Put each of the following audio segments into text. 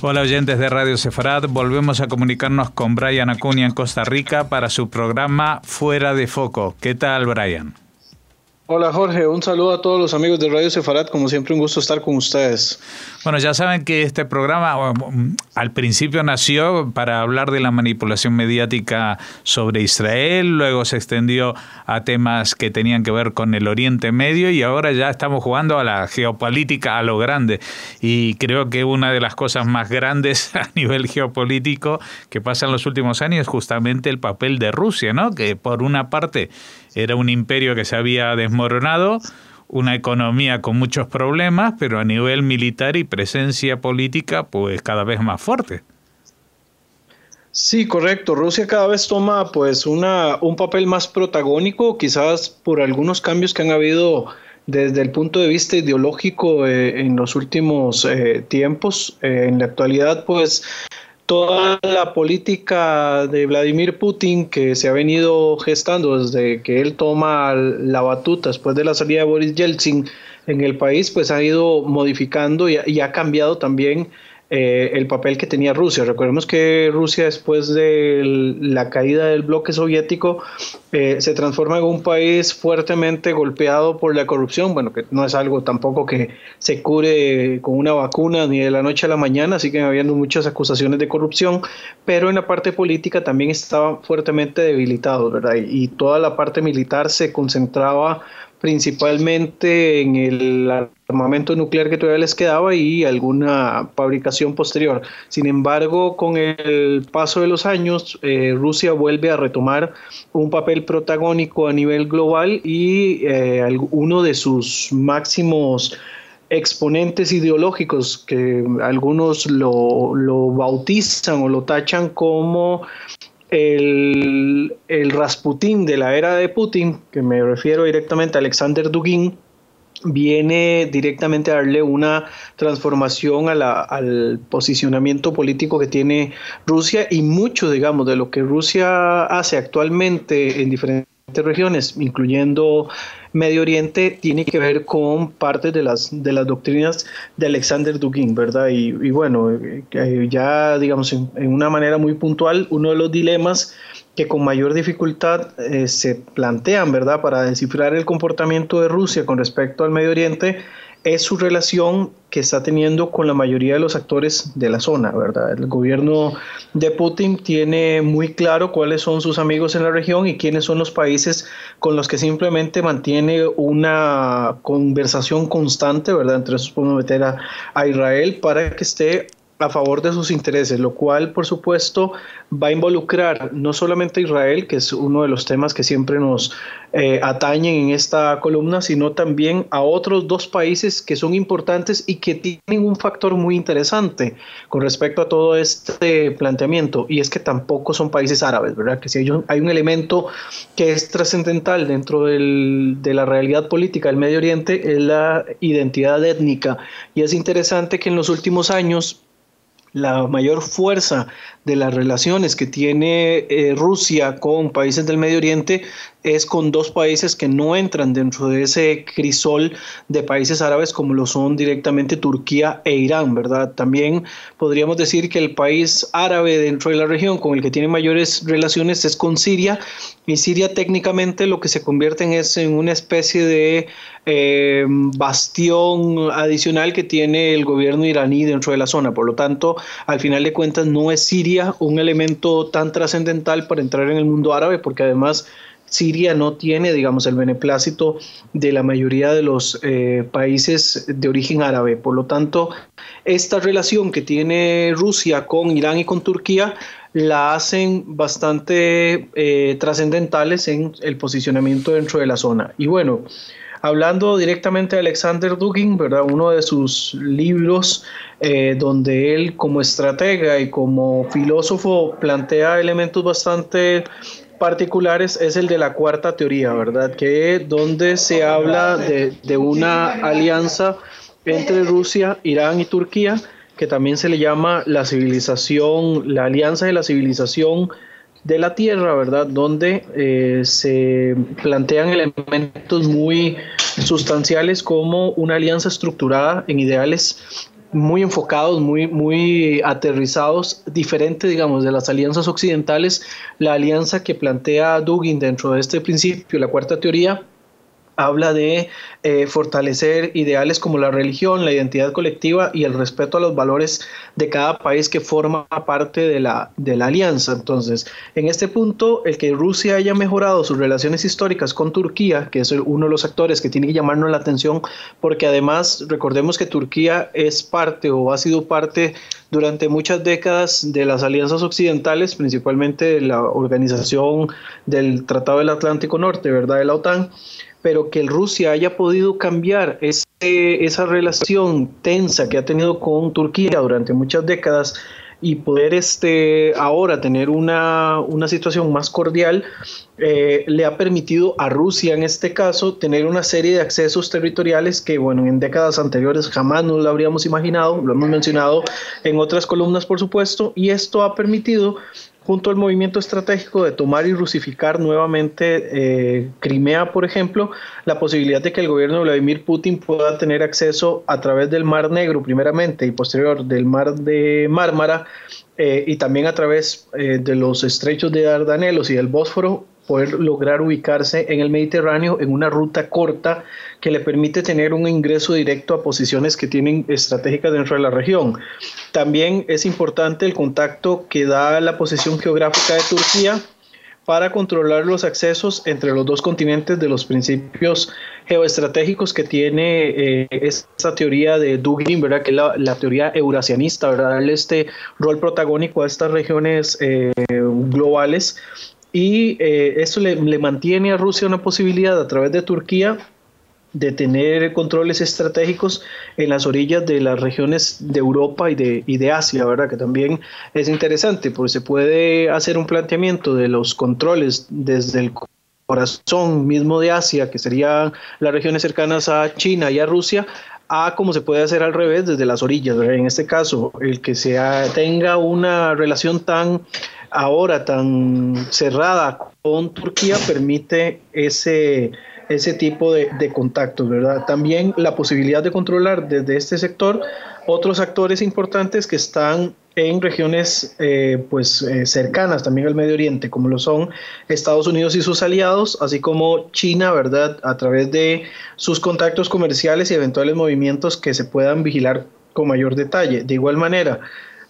Hola oyentes de Radio Sefarad, volvemos a comunicarnos con Brian Acuña en Costa Rica para su programa Fuera de Foco. ¿Qué tal, Brian? Hola Jorge, un saludo a todos los amigos de Radio Sefarat, como siempre un gusto estar con ustedes. Bueno, ya saben que este programa al principio nació para hablar de la manipulación mediática sobre Israel, luego se extendió a temas que tenían que ver con el Oriente Medio y ahora ya estamos jugando a la geopolítica a lo grande. Y creo que una de las cosas más grandes a nivel geopolítico que pasa en los últimos años es justamente el papel de Rusia, ¿no? Que por una parte era un imperio que se había desmoronado, una economía con muchos problemas, pero a nivel militar y presencia política, pues cada vez más fuerte. Sí, correcto. Rusia cada vez toma pues una, un papel más protagónico, quizás por algunos cambios que han habido desde el punto de vista ideológico eh, en los últimos eh, tiempos. Eh, en la actualidad, pues toda la política de Vladimir Putin que se ha venido gestando desde que él toma la batuta después de la salida de Boris Yeltsin en el país, pues ha ido modificando y, ha cambiado también eh, el papel que tenía Rusia. Recordemos que Rusia después de la caída del bloque soviético eh, se transforma en un país fuertemente golpeado por la corrupción, bueno, que no es algo tampoco que se cure con una vacuna ni de la noche a la mañana, siguen habiendo muchas acusaciones de corrupción, pero en la parte política también estaba fuertemente debilitado, ¿verdad? y toda la parte militar se concentraba principalmente en el armamento nuclear que todavía les quedaba y alguna fabricación posterior. Sin embargo, con el paso de los años, eh, Rusia vuelve a retomar un papel protagónico a nivel global y eh, uno de sus máximos exponentes ideológicos que algunos lo, lo bautizan o lo tachan como el, el, Rasputín de la era de Putin, que me refiero directamente a Alexander Dugin, viene directamente a darle una transformación al posicionamiento político que tiene Rusia y mucho, digamos, de lo que Rusia hace actualmente en diferentes regiones, incluyendo Medio Oriente, tiene que ver con parte de las, de las doctrinas de Alexander Dugin, ¿verdad? Y, bueno, eh, ya digamos en, una manera muy puntual, uno de los dilemas que con mayor dificultad eh, se plantean, ¿verdad? Para descifrar el comportamiento de Rusia con respecto al Medio Oriente es su relación que está teniendo con la mayoría de los actores de la zona, ¿verdad? El gobierno de Putin tiene muy claro cuáles son sus amigos en la región y quiénes son los países con los que simplemente mantiene una conversación constante, ¿verdad? Entre esos podemos meter a, a Israel para que esté a favor de sus intereses, lo cual por supuesto va a involucrar no solamente a Israel, que es uno de los temas que siempre nos eh, atañen en esta columna, sino también a otros dos países que son importantes y que tienen un factor muy interesante con respecto a todo este planteamiento, y es que tampoco son países árabes, ¿verdad? Que si hay un, hay un elemento que es trascendental dentro del, de la realidad política del Medio Oriente, es la identidad étnica, y es interesante que en los últimos años la mayor fuerza de las relaciones que tiene eh, Rusia con países del Medio Oriente es con dos países que no entran dentro de ese crisol de países árabes como lo son directamente Turquía e Irán, ¿verdad? También podríamos decir que el país árabe dentro de la región con el que tiene mayores relaciones es con Siria y Siria técnicamente lo que se convierte en es en una especie de eh, bastión adicional que tiene el gobierno iraní dentro de la zona. Por lo tanto, al final de cuentas no es Siria un elemento tan trascendental para entrar en el mundo árabe, porque además Siria no tiene, digamos, el beneplácito de la mayoría de los eh, países de origen árabe. Por lo tanto, esta relación que tiene Rusia con Irán y con Turquía la hacen bastante eh, trascendentales en el posicionamiento dentro de la zona. Y bueno, hablando directamente de Alexander Dugin, ¿verdad? uno de sus libros eh, donde él como estratega y como filósofo plantea elementos bastante particulares es el de la cuarta teoría, ¿verdad? Que donde se habla de, una alianza entre Rusia, Irán y Turquía, que también se le llama la civilización, la alianza de la civilización de la Tierra, ¿verdad? Donde eh, se plantean elementos muy sustanciales como una alianza estructurada en ideales muy enfocados, muy, muy aterrizados, diferente, digamos, de las alianzas occidentales. La alianza que plantea Dugin dentro de este principio, la cuarta teoría, habla de eh, fortalecer ideales como la religión, la identidad colectiva y el respeto a los valores de cada país que forma parte de la, de la alianza. Entonces, en este punto, el que Rusia haya mejorado sus relaciones históricas con Turquía, que es uno de los actores que tiene que llamarnos la atención, porque además recordemos que Turquía es parte o ha sido parte durante muchas décadas de las alianzas occidentales, principalmente de la organización del Tratado del Atlántico Norte, ¿verdad? De la OTAN pero que Rusia haya podido cambiar esa relación tensa que ha tenido con Turquía durante muchas décadas y poder este, ahora tener una, situación más cordial, eh, le ha permitido a Rusia en este caso tener una serie de accesos territoriales que, bueno, en décadas anteriores jamás nos lo habríamos imaginado, lo hemos mencionado en otras columnas, por supuesto, y esto ha permitido junto al movimiento estratégico de tomar y rusificar nuevamente eh, Crimea, por ejemplo, la posibilidad de que el gobierno de Vladimir Putin pueda tener acceso a través del Mar Negro primeramente y posterior del Mar de Mármara eh, y también a través eh, de los estrechos de Dardanelos y del Bósforo poder lograr ubicarse en el Mediterráneo en una ruta corta que le permite tener un ingreso directo a posiciones que tienen estratégicas dentro de la región. También es importante el contacto que da la posición geográfica de Turquía para controlar los accesos entre los dos continentes de los principios geoestratégicos que tiene eh, esta teoría de Dugin, ¿verdad? que es la, teoría eurasianista, ¿verdad? darle este rol protagónico a estas regiones eh, globales y eh, eso le, mantiene a Rusia una posibilidad a través de Turquía de tener controles estratégicos en las orillas de las regiones de Europa y de, y de Asia, ¿verdad? Que también es interesante, porque se puede hacer un planteamiento de los controles desde el corazón mismo de Asia, que serían las regiones cercanas a China y a Rusia, a como se puede hacer al revés desde las orillas. En este caso, el que se tenga una relación tan ahora tan cerrada con Turquía permite ese, ese tipo de, contactos, ¿verdad? También la posibilidad de controlar desde este sector otros actores importantes que están en regiones eh, pues eh, cercanas también al Medio Oriente, como lo son Estados Unidos y sus aliados, así como China, ¿verdad? A través de sus contactos comerciales y eventuales movimientos que se puedan vigilar con mayor detalle. De igual manera,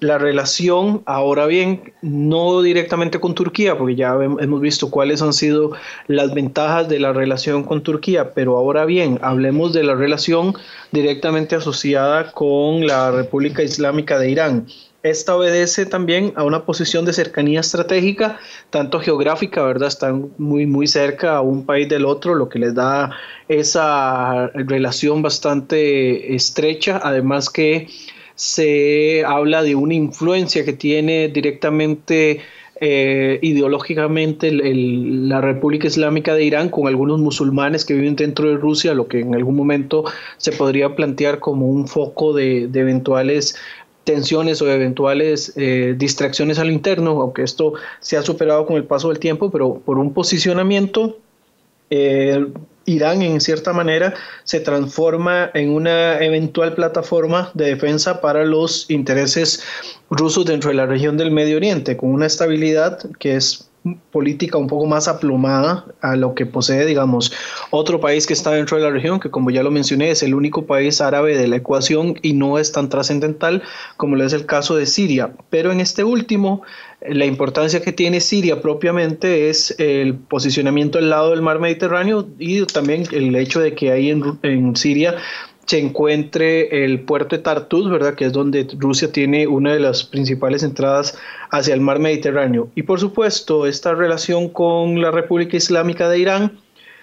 la relación, ahora bien, no directamente con Turquía, porque ya hemos visto cuáles han sido las ventajas de la relación con Turquía, pero ahora bien, hablemos de la relación directamente asociada con la República Islámica de Irán. Esta obedece también a una posición de cercanía estratégica, tanto geográfica, ¿verdad? Están muy, muy cerca a un país del otro, lo que les da esa relación bastante estrecha, además que se habla de una influencia que tiene directamente eh, ideológicamente la República Islámica de Irán con algunos musulmanes que viven dentro de Rusia, lo que en algún momento se podría plantear como un foco de, eventuales tensiones o eventuales eh, distracciones al interno, aunque esto se ha superado con el paso del tiempo, pero por un posicionamiento eh, Irán en cierta manera se transforma en una eventual plataforma de defensa para los intereses rusos dentro de la región del Medio Oriente, con una estabilidad que es política un poco más aplomada a lo que posee, digamos, otro país que está dentro de la región, que como ya lo mencioné, es el único país árabe de la ecuación y no es tan trascendental como lo es el caso de Siria. Pero en este último, la importancia que tiene Siria propiamente es el posicionamiento al lado del mar Mediterráneo y también el hecho de que ahí en, en Siria se encuentre el puerto de Tartus, ¿verdad? Que es donde Rusia tiene una de las principales entradas hacia el mar Mediterráneo. Y por supuesto, esta relación con la República Islámica de Irán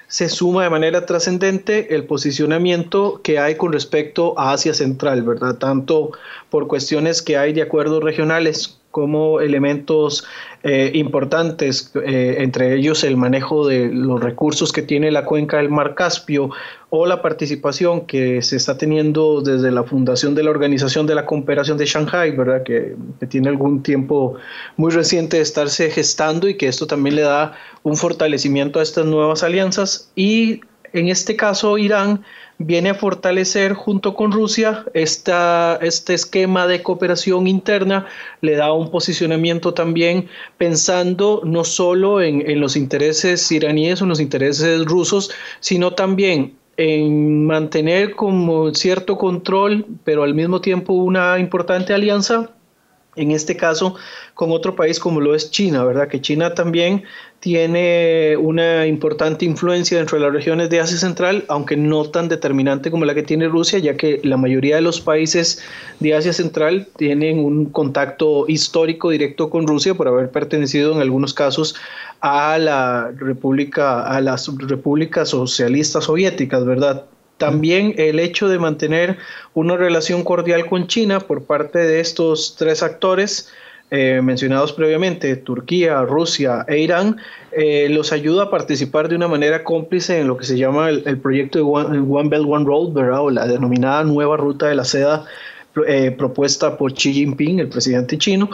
se suma de manera trascendente el posicionamiento que hay con respecto a Asia Central, ¿verdad? Tanto por cuestiones que hay de acuerdos regionales como elementos eh, importantes, eh, entre ellos el manejo de los recursos que tiene la cuenca del Mar Caspio o la participación que se está teniendo desde la fundación de la Organización de la Cooperación de Shanghai, ¿verdad? Que, que tiene algún tiempo muy reciente de estarse gestando y que esto también le da un fortalecimiento a estas nuevas alianzas y En este caso, Irán viene a fortalecer junto con Rusia esta, este esquema de cooperación interna, le da un posicionamiento también pensando no solo en, en los intereses iraníes o en los intereses rusos, sino también en mantener como cierto control, pero al mismo tiempo una importante alianza en este caso con otro país como lo es China, ¿verdad? Que China también tiene una importante influencia dentro de las regiones de Asia Central, aunque no tan determinante como la que tiene Rusia, ya que la mayoría de los países de Asia Central tienen un contacto histórico directo con Rusia por haber pertenecido en algunos casos a la República, a las repúblicas socialistas soviéticas, ¿verdad? También el hecho de mantener una relación cordial con China por parte de estos tres actores eh, mencionados previamente, Turquía, Rusia e Irán, eh, los ayuda a participar de una manera cómplice en lo que se llama el, proyecto de One, Belt, One Road, ¿verdad? o la denominada nueva ruta de la seda eh, propuesta por Xi Jinping, el presidente chino,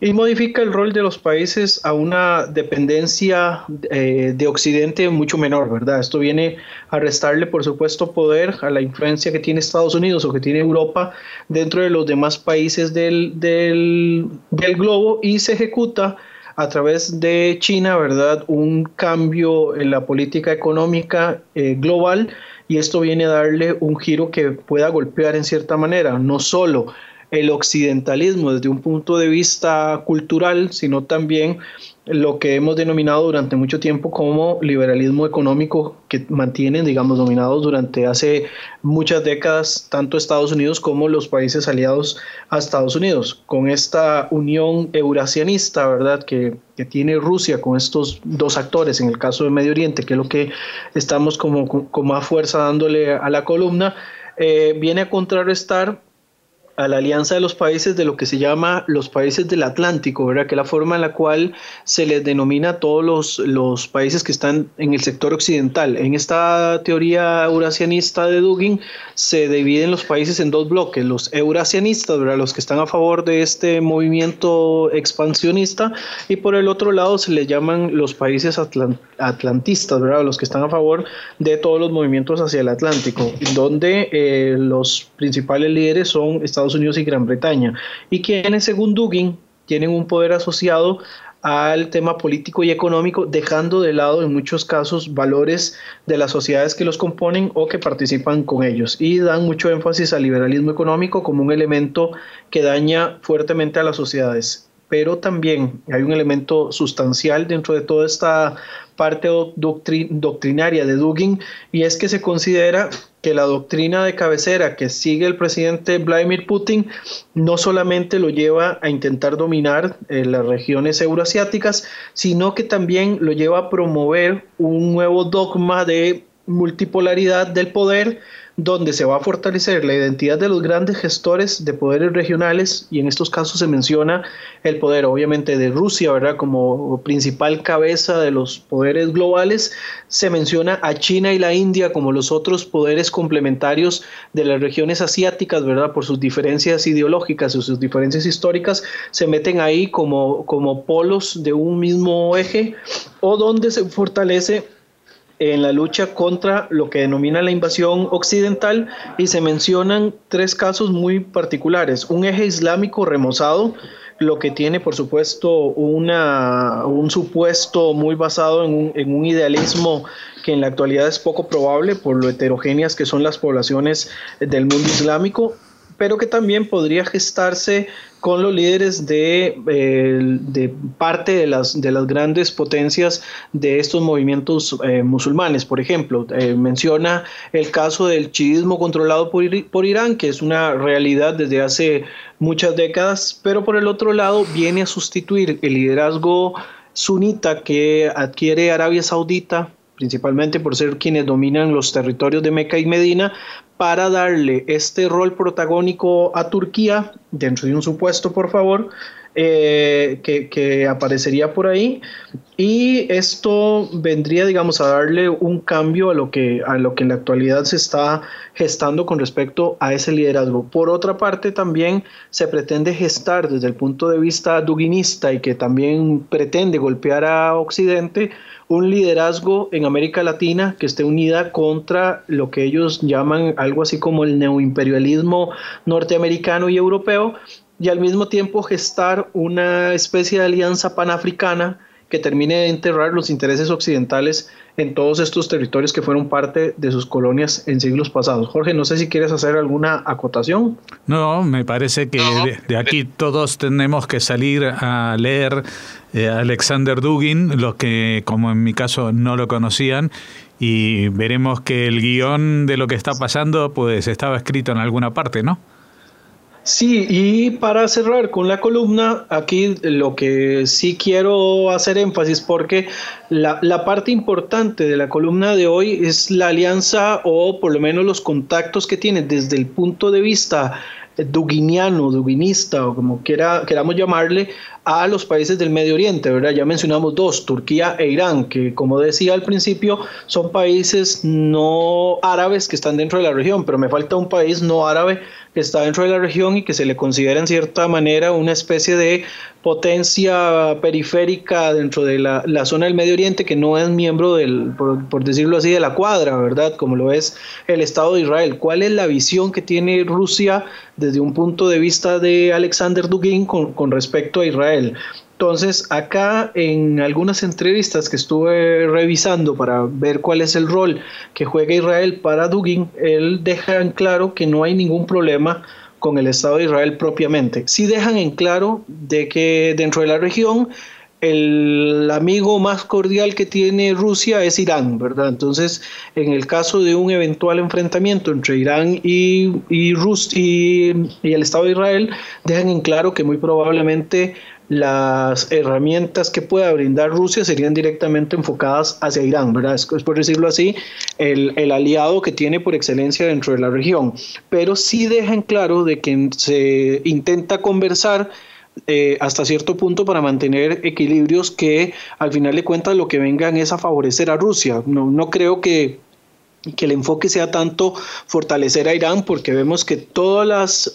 y modifica el rol de los países a una dependencia eh, de Occidente mucho menor, ¿verdad? Esto viene a restarle, por supuesto, poder a la influencia que tiene Estados Unidos o que tiene Europa dentro de los demás países del, del, globo y se ejecuta a través de China, ¿verdad? Un cambio en la política económica eh, global y esto viene a darle un giro que pueda golpear en cierta manera, no solo el occidentalismo desde un punto de vista cultural, sino también lo que hemos denominado durante mucho tiempo como liberalismo económico que mantienen, digamos, dominados durante hace muchas décadas tanto Estados Unidos como los países aliados a Estados Unidos. Con esta unión eurasianista, ¿verdad?, que, que tiene Rusia con estos dos actores, en el caso de Medio Oriente, que es lo que estamos como con más fuerza dándole a la columna, eh, viene a contrarrestar a la alianza de los países de lo que se llama los países del Atlántico, ¿verdad? que es la forma en la cual se les denomina a todos los, los países que están en el sector occidental. En esta teoría eurasianista de Dugin se dividen los países en dos bloques, los eurasianistas, ¿verdad? los que están a favor de este movimiento expansionista, y por el otro lado se les llaman los países atlantistas, ¿verdad? los que están a favor de todos los movimientos hacia el Atlántico, donde eh, los principales líderes son Estados Unidos y Gran Bretaña, y quienes, según Dugin, tienen un poder asociado al tema político y económico, dejando de lado en muchos casos valores de las sociedades que los componen o que participan con ellos, y dan mucho énfasis al liberalismo económico como un elemento que daña fuertemente a las sociedades. Pero también hay un elemento sustancial dentro de toda esta parte doctrinaria de Dugin, y es que se considera que la doctrina de cabecera que sigue el presidente Vladimir Putin no solamente lo lleva a intentar dominar eh, las regiones euroasiáticas, sino que también lo lleva a promover un nuevo dogma de multipolaridad del poder donde se va a fortalecer la identidad de los grandes gestores de poderes regionales y en estos casos se menciona el poder obviamente de Rusia, ¿verdad? Como principal cabeza de los poderes globales, se menciona a China y la India como los otros poderes complementarios de las regiones asiáticas, ¿verdad? Por sus diferencias ideológicas o sus diferencias históricas, se meten ahí como, como polos de un mismo eje o donde se fortalece en la lucha contra lo que denomina la invasión occidental y se mencionan tres casos muy particulares. Un eje islámico remozado, lo que tiene por supuesto una, un supuesto muy basado en un, en un idealismo que en la actualidad es poco probable por lo heterogéneas que son las poblaciones del mundo islámico pero que también podría gestarse con los líderes de, de parte de las, de las grandes potencias de estos movimientos eh, musulmanes. Por ejemplo, eh, menciona el caso del chiismo controlado por, por Irán, que es una realidad desde hace muchas décadas, pero por el otro lado viene a sustituir el liderazgo sunita que adquiere Arabia Saudita principalmente por ser quienes dominan los territorios de Meca y Medina, para darle este rol protagónico a Turquía, dentro de un supuesto, por favor, eh, que, aparecería por ahí y esto vendría, digamos, a darle un cambio a lo, que, a lo que en la actualidad se está gestando con respecto a ese liderazgo. Por otra parte, también se pretende gestar desde el punto de vista duguinista y que también pretende golpear a Occidente un liderazgo en América Latina que esté unida contra lo que ellos llaman algo así como el neoimperialismo norteamericano y europeo y al mismo tiempo gestar una especie de alianza panafricana que termine de enterrar los intereses occidentales en todos estos territorios que fueron parte de sus colonias en siglos pasados. Jorge, no sé si quieres hacer alguna acotación. No, me parece que de, aquí todos tenemos que salir a leer eh, Alexander Dugin, los que como en mi caso no lo conocían, y veremos que el guion de lo que está pasando pues estaba escrito en alguna parte, ¿no? Sí, y para cerrar con la columna, aquí lo que sí quiero hacer énfasis porque la, la, parte importante de la columna de hoy es la alianza o por lo menos los contactos que tiene desde el punto de vista duguiniano, duguinista o como quiera, queramos llamarle, a los países del Medio Oriente, ¿verdad? Ya mencionamos dos, Turquía e Irán, que como decía al principio, son países no árabes que están dentro de la región, pero me falta un país no árabe que está dentro de la región y que se le considera en cierta manera una especie de potencia periférica dentro de la, zona del Medio Oriente que no es miembro del, por, decirlo así, de la cuadra, ¿verdad? Como lo es el Estado de Israel. ¿Cuál es la visión que tiene Rusia desde un punto de vista de Alexander Dugin con respecto a Israel? Entonces, acá en algunas entrevistas que estuve revisando para ver cuál es el rol que juega Israel para Dugin, él deja en claro que no hay ningún problema con el Estado de Israel propiamente. Sí dejan en claro de que dentro de la región el amigo más cordial que tiene Rusia es Irán, ¿verdad? Entonces, en el caso de un eventual enfrentamiento entre Irán y, y, y el Estado de Israel, dejan en claro que muy probablemente las herramientas que pueda brindar Rusia serían directamente enfocadas hacia Irán, ¿verdad? Es, por decirlo así, el, el, aliado que tiene por excelencia dentro de la región. Pero sí dejan claro de que se intenta conversar eh, hasta cierto punto para mantener equilibrios que al final de cuentas lo que vengan es a favorecer a Rusia. No, no creo que que el enfoque sea tanto fortalecer a Irán porque vemos que todas las,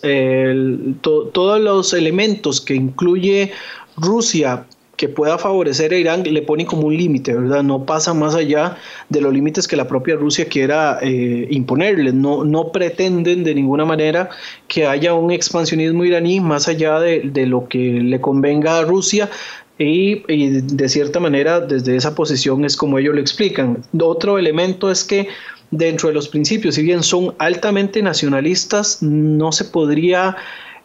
todos los elementos que incluye Rusia que pueda favorecer a Irán le ponen como un límite, ¿verdad? No pasa más allá de los límites que la propia Rusia quiera eh, imponerle. No, no pretenden de ninguna manera que haya un expansionismo iraní más allá de, de lo que le convenga a Rusia, y, de cierta manera desde esa posición es como ellos lo explican. Otro elemento es que dentro de los principios, si bien son altamente nacionalistas, no se podría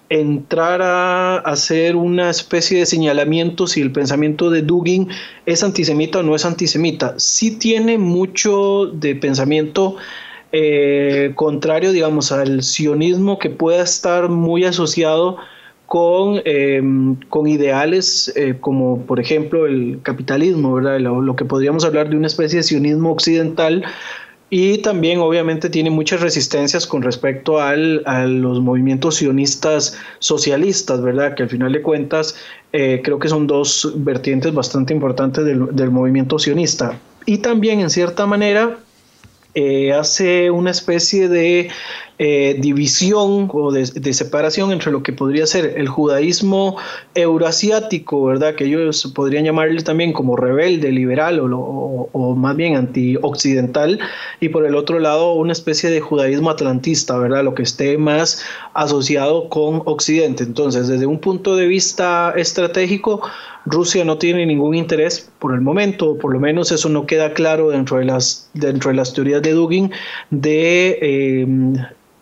entrar a hacer una especie de señalamiento si el pensamiento de Dugin es antisemita o no es antisemita. Sí tiene mucho de pensamiento eh, contrario, digamos, al sionismo que pueda estar muy asociado con, em, con ideales eh, como, por ejemplo, el capitalismo, ¿verdad? lo, que podríamos hablar de una especie de sionismo occidental, y también obviamente tiene muchas resistencias con respecto al, a los movimientos sionistas socialistas, ¿verdad? Que al final de cuentas eh, creo que son dos vertientes bastante importantes del, del movimiento sionista. Y también en cierta manera eh, hace una especie de eh, división o de, separación entre lo que podría ser el judaísmo euroasiático, ¿verdad? Que ellos podrían llamarle también como rebelde, liberal o, o, más bien antioccidental, y por el otro lado una especie de judaísmo atlantista, ¿verdad? Lo que esté más asociado con Occidente. Entonces, desde un punto de vista estratégico, Rusia no tiene ningún interés por el momento, por lo menos eso no queda claro dentro de las, dentro de las teorías de Dugin, de eh,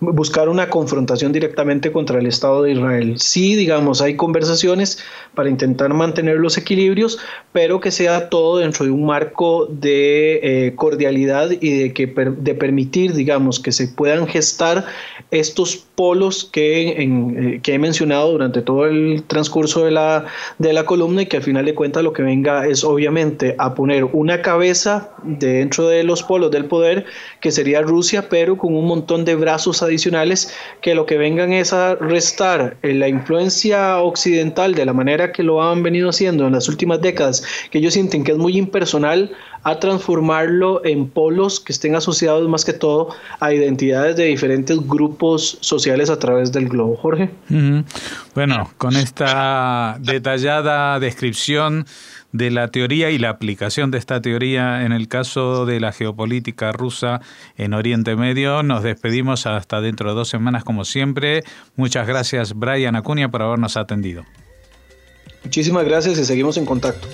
buscar una confrontación directamente contra el Estado de Israel. Sí, digamos, hay conversaciones para intentar mantener los equilibrios, pero que sea todo dentro de un marco de eh, cordialidad y de, que, de permitir, digamos, que se puedan gestar estos polos que, eh, que he mencionado durante todo el transcurso de la, de la columna y que al final de cuentas lo que venga es obviamente a poner una cabeza dentro de los polos del poder, que sería Rusia, pero con un montón de brazos adicionales que lo que vengan es a restar eh, la influencia occidental de la manera que lo han venido haciendo en las últimas décadas, que ellos sienten que es muy impersonal, a transformarlo en polos que estén asociados más que todo a identidades de diferentes grupos sociales a través del globo. Jorge. Bueno, con esta detallada descripción de la teoría y la aplicación de esta teoría en el caso de la geopolítica rusa en Oriente Medio. Nos despedimos hasta dentro de dos semanas como siempre. Muchas gracias Brian Acuña por habernos atendido. Muchísimas gracias y seguimos en contacto.